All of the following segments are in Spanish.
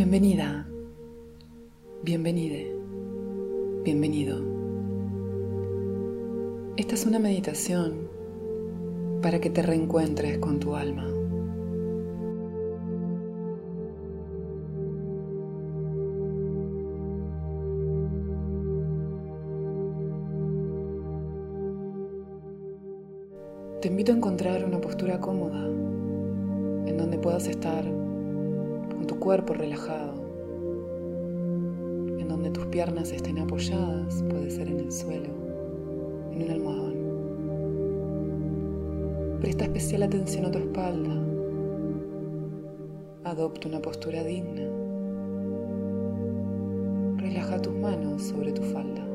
Bienvenida, bienvenide, bienvenido. Esta es una meditación para que te reencuentres con tu alma. Te invito a encontrar una postura cómoda en donde puedas estar con tu cuerpo relajado, en donde tus piernas estén apoyadas, puede ser en el suelo, en un almohadón. Presta especial atención a tu espalda. Adopta una postura digna. Relaja tus manos sobre tu falda.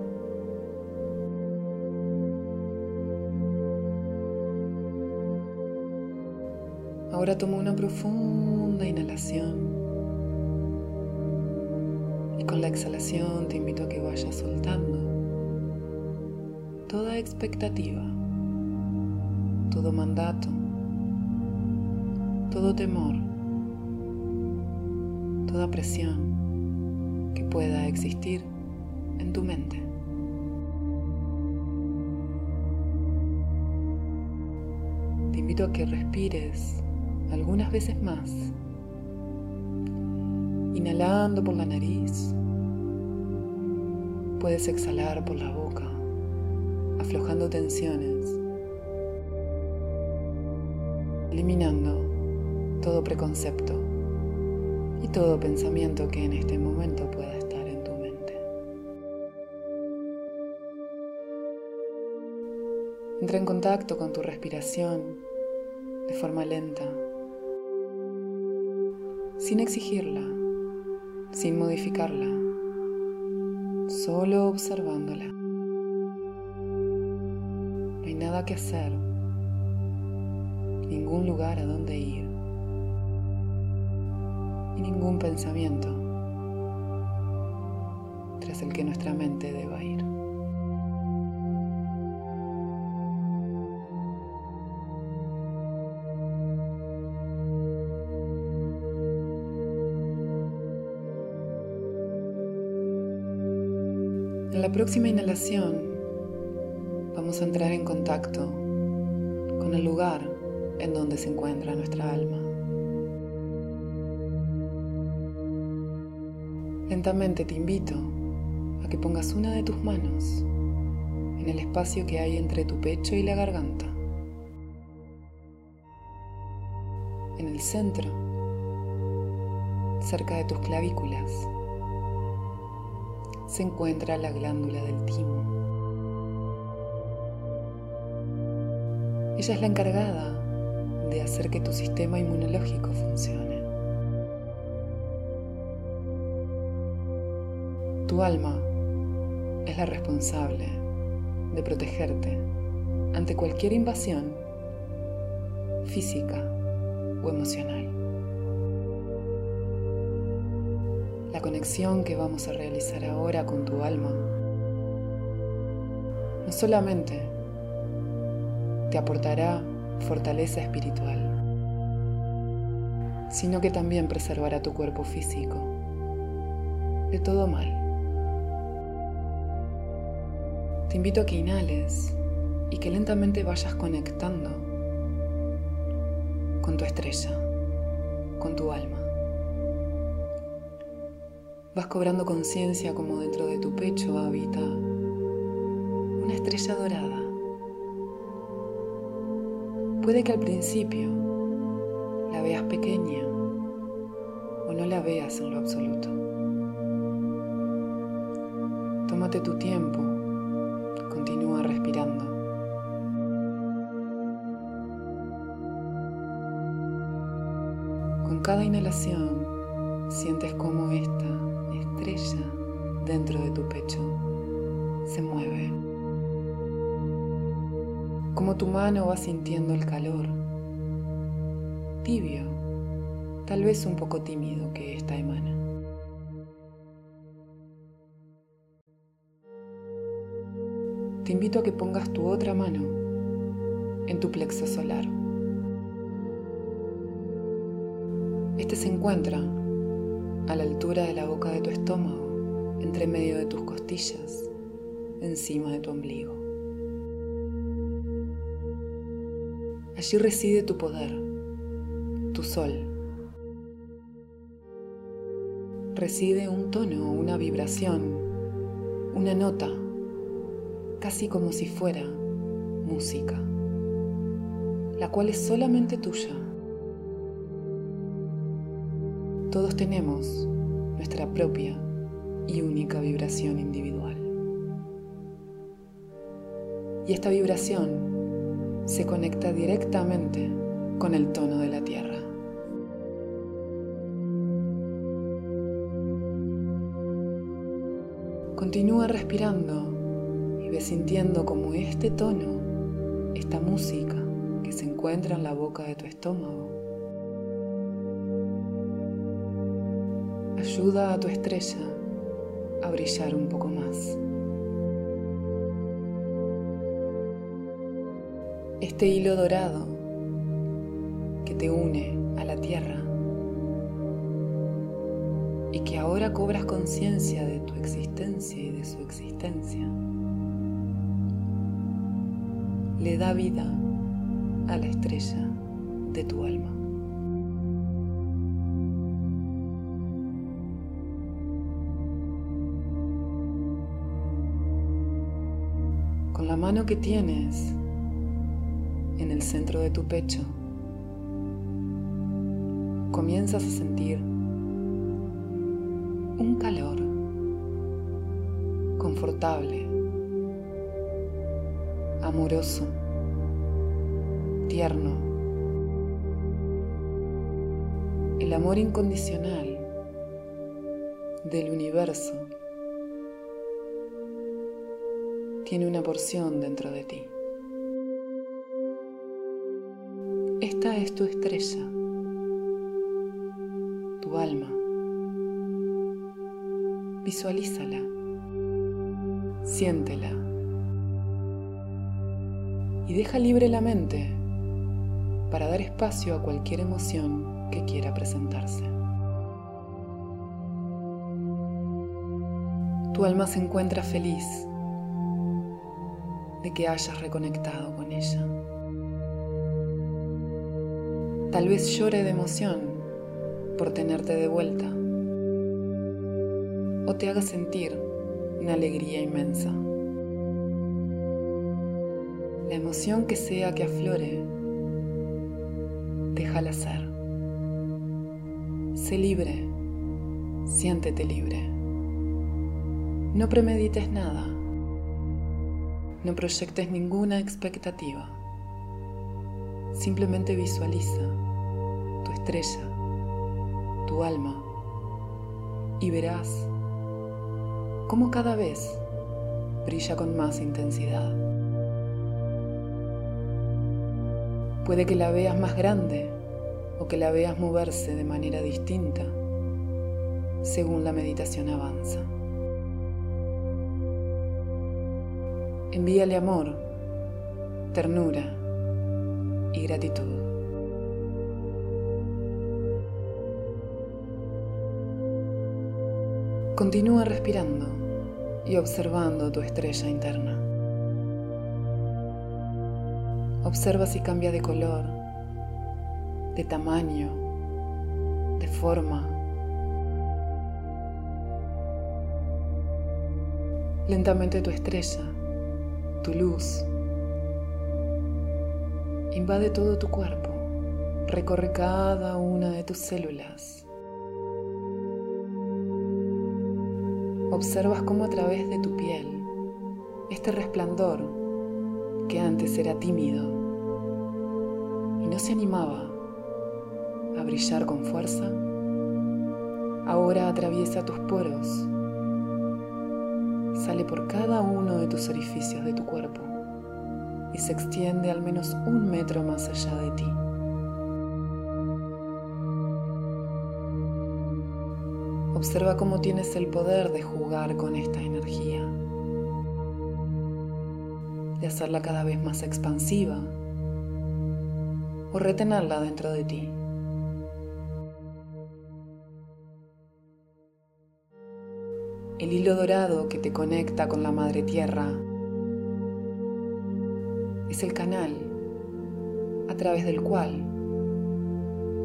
Ahora toma una profunda inhalación con la exhalación te invito a que vayas soltando toda expectativa, todo mandato, todo temor, toda presión que pueda existir en tu mente. Te invito a que respires algunas veces más. Inhalando por la nariz. Puedes exhalar por la boca, aflojando tensiones, eliminando todo preconcepto y todo pensamiento que en este momento pueda estar en tu mente. Entra en contacto con tu respiración de forma lenta sin exigirla, sin modificarla, solo observándola. No hay nada que hacer, ningún lugar a donde ir y ningún pensamiento tras el que nuestra mente deba ir. En la próxima inhalación vamos a entrar en contacto con el lugar en donde se encuentra nuestra alma. Lentamente te invito a que pongas una de tus manos en el espacio que hay entre tu pecho y la garganta. En el centro, cerca de tus clavículas, se encuentra la glándula del timo. Ella es la encargada de hacer que tu sistema inmunológico funcione. Tu alma es la responsable de protegerte ante cualquier invasión física o emocional. La conexión que vamos a realizar ahora con tu alma no solamente te aportará fortaleza espiritual, sino que también preservará tu cuerpo físico de todo mal. Te invito a que inhales y que lentamente vayas conectando con tu estrella, con tu alma. Vas cobrando conciencia como dentro de tu pecho habita una estrella dorada. Puede que al principio la veas pequeña o no la veas en lo absoluto. Tómate tu tiempo, continúa respirando. Con cada inhalación sientes como esta estrella dentro de tu pecho se mueve. Como tu mano va sintiendo el calor, tibio, tal vez un poco tímido que esta emana. Te invito a que pongas tu otra mano en tu plexo solar. Este se encuentra a la altura de la boca de tu estómago, entre medio de tus costillas, encima de tu ombligo. Allí reside tu poder, tu sol. Reside un tono, una vibración, una nota, casi como si fuera música, la cual es solamente tuya. Todos tenemos nuestra propia y única vibración individual. Y esta vibración se conecta directamente con el tono de la tierra. Continúa respirando y ve sintiendo como este tono, esta música que se encuentra en la boca de tu estómago, ayuda a tu estrella a brillar un poco más. este hilo dorado que te une a la tierra y que ahora cobras conciencia de tu existencia y de su existencia, le da vida a la estrella de tu alma. Que tienes, en el centro de tu pecho, comienzas a sentir un calor confortable, amoroso, tierno. El amor incondicional del universo tiene una porción dentro de ti. Esta es tu estrella, tu alma. Visualízala, siéntela y deja libre la mente para dar espacio a cualquier emoción que quiera presentarse. Tu alma se encuentra feliz de que hayas reconectado con ella. Tal vez llore de emoción por tenerte de vuelta o te haga sentir una alegría inmensa. La emoción que sea que aflore, déjala ser. Sé libre, siéntete libre. No premedites nada, no proyectes ninguna expectativa. Simplemente visualiza tu estrella, tu alma, y verás cómo cada vez brilla con más intensidad. Puede que la veas más grande o que la veas moverse de manera distinta según la meditación avanza. Envíale amor, ternura, y gratitud. Continúa respirando y observando tu estrella interna. Observa si cambia de color, de tamaño, de forma. Lentamente tu estrella, tu luz, invade todo tu cuerpo, recorre cada una de tus células. Observas cómo a través de tu piel, este resplandor que antes era tímido y no se animaba a brillar con fuerza, ahora atraviesa tus poros, sale por cada uno de tus orificios de tu cuerpo y se extiende al menos un metro más allá de ti. Observa cómo tienes el poder de jugar con esta energía, de hacerla cada vez más expansiva o retenerla dentro de ti. El hilo dorado que te conecta con la Madre Tierra. Es el canal a través del cual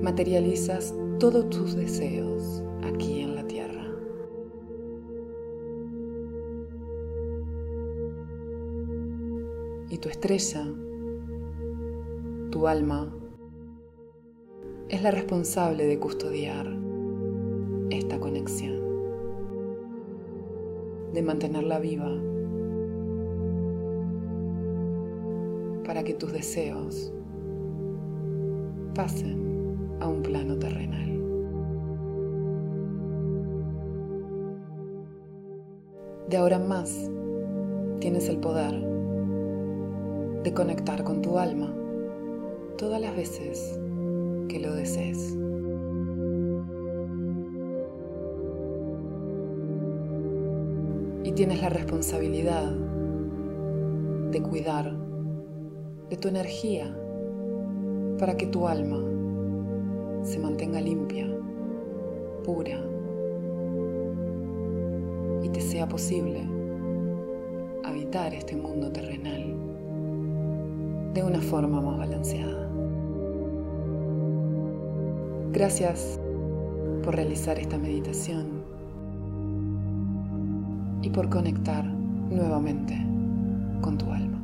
materializas todos tus deseos aquí en la Tierra. Y tu estrella, tu alma, es la responsable de custodiar esta conexión, de mantenerla viva, para que tus deseos pasen a un plano terrenal. De ahora en más, tienes el poder de conectar con tu alma todas las veces que lo desees. Y tienes la responsabilidad de cuidar de tu energía para que tu alma se mantenga limpia, pura y te sea posible habitar este mundo terrenal de una forma más balanceada. Gracias por realizar esta meditación y por conectar nuevamente con tu alma.